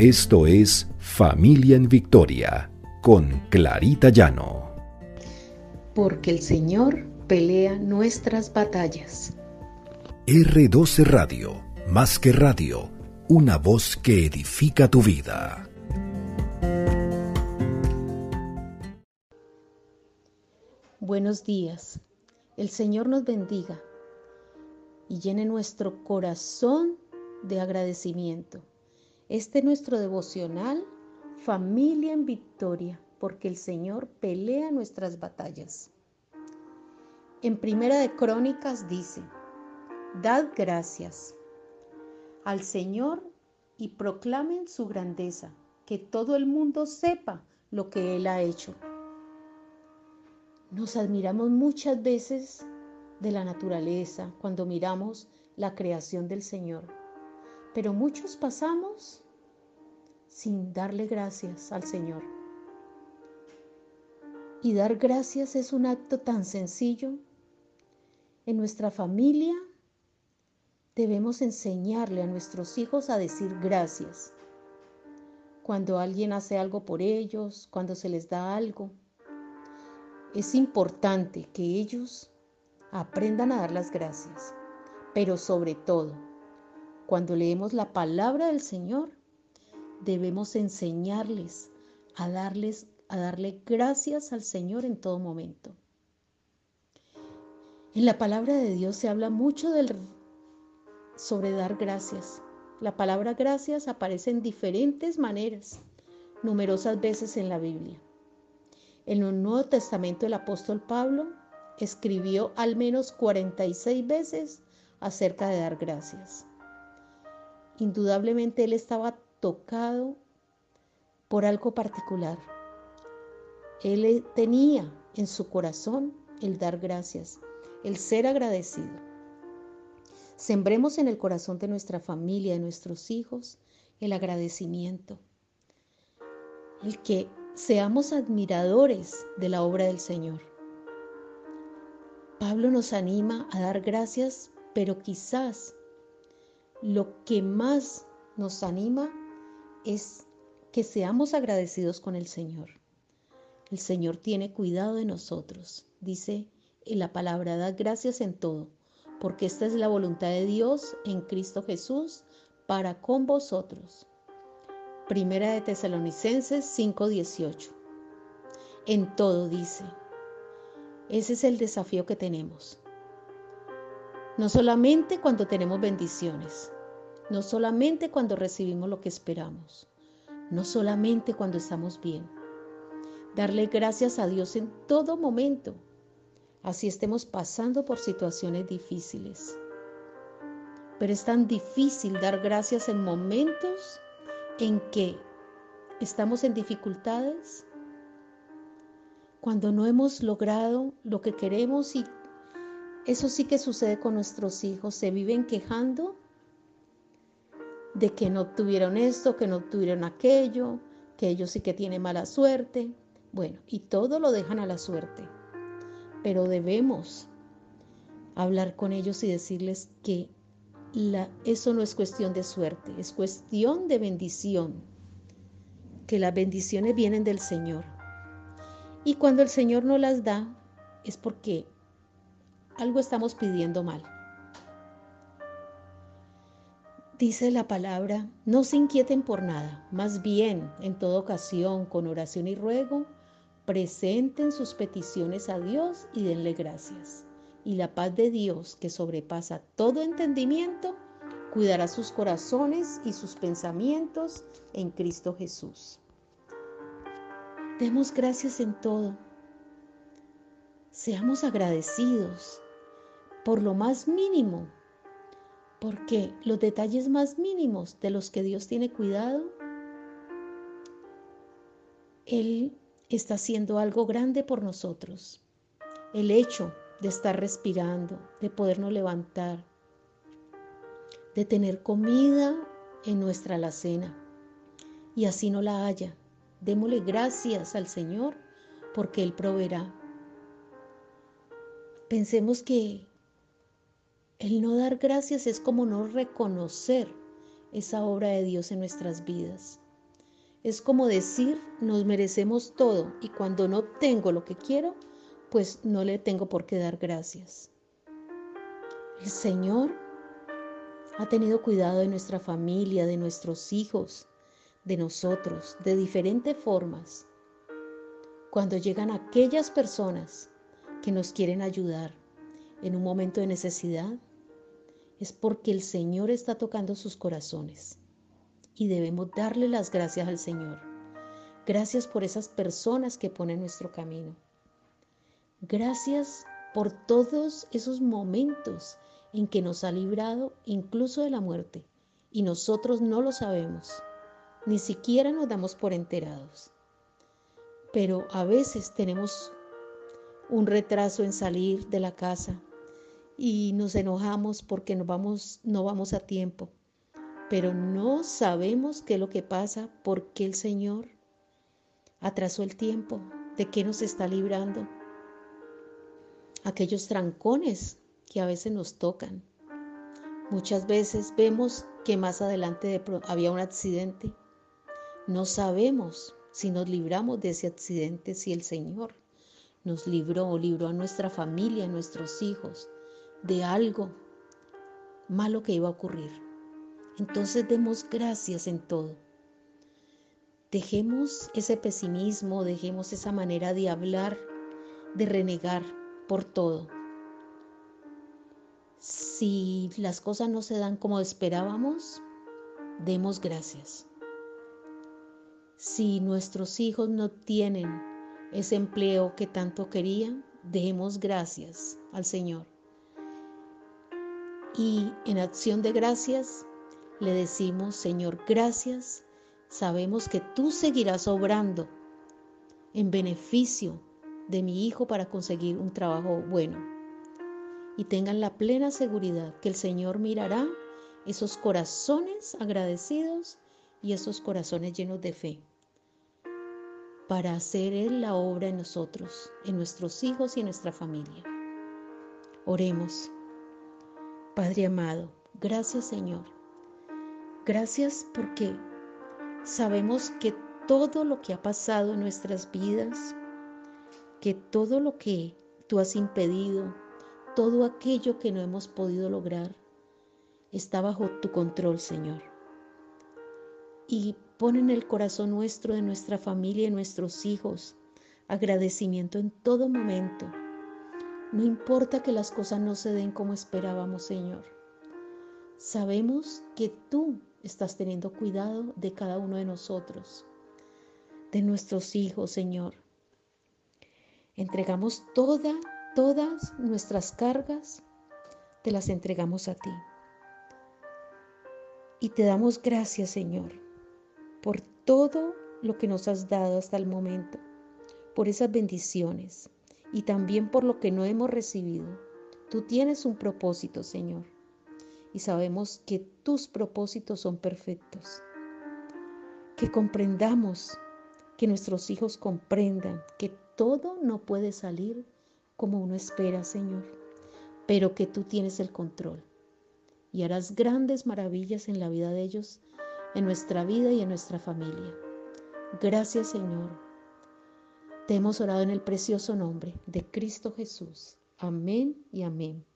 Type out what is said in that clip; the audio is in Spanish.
Esto es Familia en Victoria con Clarita Llano. Porque el Señor pelea nuestras batallas. R12 Radio, más que radio, una voz que edifica tu vida. Buenos días. El Señor nos bendiga y llene nuestro corazón de agradecimiento este es nuestro devocional, familia en victoria, porque el Señor pelea nuestras batallas. En Primera de Crónicas dice, Dad gracias al Señor y proclamen su grandeza, que todo el mundo sepa lo que Él ha hecho. Nos admiramos muchas veces de la naturaleza cuando miramos la creación del Señor pero muchos pasamos sin darle gracias al Señor. Y dar gracias es un acto tan sencillo. En nuestra familia debemos enseñarle a nuestros hijos a decir gracias. Cuando alguien hace algo por ellos, cuando se les da algo, es importante que ellos aprendan a dar las gracias, pero sobre todo, cuando leemos la palabra del Señor, debemos enseñarles a darles a darle gracias al Señor en todo momento. En la palabra de Dios se habla mucho del, sobre dar gracias. La palabra gracias aparece en diferentes maneras, numerosas veces en la Biblia. En el Nuevo Testamento el apóstol Pablo escribió al menos 46 veces acerca de dar gracias. Indudablemente él estaba tocado por algo particular. Él tenía en su corazón el dar gracias, el ser agradecido. Sembremos en el corazón de nuestra familia, de nuestros hijos, el agradecimiento. El que seamos admiradores de la obra del Señor. Pablo nos anima a dar gracias, pero quizás lo que más nos anima es que seamos agradecidos con el Señor. El Señor tiene cuidado de nosotros. Dice en la palabra, da gracias en todo, porque esta es la voluntad de Dios en Cristo Jesús para con vosotros. Primera de Tesalonicenses 5:18. En todo dice. Ese es el desafío que tenemos. No solamente cuando tenemos bendiciones, no solamente cuando recibimos lo que esperamos, no solamente cuando estamos bien. Darle gracias a Dios en todo momento, así estemos pasando por situaciones difíciles. Pero es tan difícil dar gracias en momentos en que estamos en dificultades, cuando no hemos logrado lo que queremos y eso sí que sucede con nuestros hijos. Se viven quejando de que no obtuvieron esto, que no obtuvieron aquello, que ellos sí que tienen mala suerte. Bueno, y todo lo dejan a la suerte. Pero debemos hablar con ellos y decirles que eso no es cuestión de suerte, es cuestión de bendición. Que las bendiciones vienen del Señor. Y cuando el Señor no las da, es porque algo estamos pidiendo mal. Dice la palabra, no se inquieten por nada, más bien, en toda ocasión, con oración y ruego, presenten sus peticiones a Dios y denle gracias. Y la paz de Dios, que sobrepasa todo entendimiento, cuidará sus corazones y sus pensamientos en Cristo Jesús. Demos gracias en todo. Seamos agradecidos por lo más mínimo, porque los detalles más mínimos de los que Dios tiene cuidado, Él está haciendo algo grande por nosotros. El hecho de estar respirando, de podernos levantar, de tener comida en nuestra alacena y así no la haya. Démosle gracias al Señor porque Él proveerá. Pensemos que el no dar gracias es como no reconocer esa obra de Dios en nuestras vidas. Es como decir, nos merecemos todo y cuando no obtengo lo que quiero, pues no le tengo por qué dar gracias. El Señor ha tenido cuidado de nuestra familia, de nuestros hijos, de nosotros, de diferentes formas. Cuando llegan aquellas personas que nos quieren ayudar en un momento de necesidad, es porque el Señor está tocando sus corazones y debemos darle las gracias al Señor. Gracias por esas personas que ponen nuestro camino. Gracias por todos esos momentos en que nos ha librado incluso de la muerte y nosotros no lo sabemos, ni siquiera nos damos por enterados. Pero a veces tenemos un retraso en salir de la casa y nos enojamos porque no vamos, no vamos a tiempo, pero no sabemos qué es lo que pasa, porque el Señor atrasó el tiempo, de qué nos está librando. Aquellos trancones que a veces nos tocan. Muchas veces vemos que más adelante había un accidente. No sabemos si nos libramos de ese accidente, si el Señor nos libró o libró a nuestra familia, a nuestros hijos, de algo malo que iba a ocurrir. Entonces demos gracias en todo. Dejemos ese pesimismo, dejemos esa manera de hablar, de renegar por todo. Si las cosas no se dan como esperábamos, demos gracias. Si nuestros hijos no tienen ese empleo que tanto querían, demos gracias al Señor. Y en acción de gracias le decimos, Señor, gracias. Sabemos que tú seguirás obrando en beneficio de mi hijo para conseguir un trabajo bueno y tengan la plena seguridad que el Señor mirará esos corazones agradecidos y esos corazones llenos de fe para hacer Él la obra en nosotros, en nuestros hijos y en nuestra familia. Oremos. Padre amado, gracias Señor. Gracias porque sabemos que todo lo que ha pasado en nuestras vidas, que todo lo que tú has impedido, todo aquello que no hemos podido lograr está bajo tu control, Señor. Y pon en el corazón nuestro, de nuestra familia y nuestros hijos, agradecimiento en todo momento. No importa que las cosas no se den como esperábamos, Señor. Sabemos que tú estás teniendo cuidado de cada uno de nosotros, de nuestros hijos, Señor. Entregamos toda Todas nuestras cargas te las entregamos a ti. Y te damos gracias, Señor, por todo lo que nos has dado hasta el momento, por esas bendiciones y también por lo que no hemos recibido. Tú tienes un propósito, Señor, y sabemos que tus propósitos son perfectos. Que comprendamos, que nuestros hijos comprendan que todo no puede salir como uno espera, Señor, pero que tú tienes el control y harás grandes maravillas en la vida de ellos, en nuestra vida y en nuestra familia. Gracias, Señor. Te hemos orado en el precioso nombre de Cristo Jesús. Amén y amén.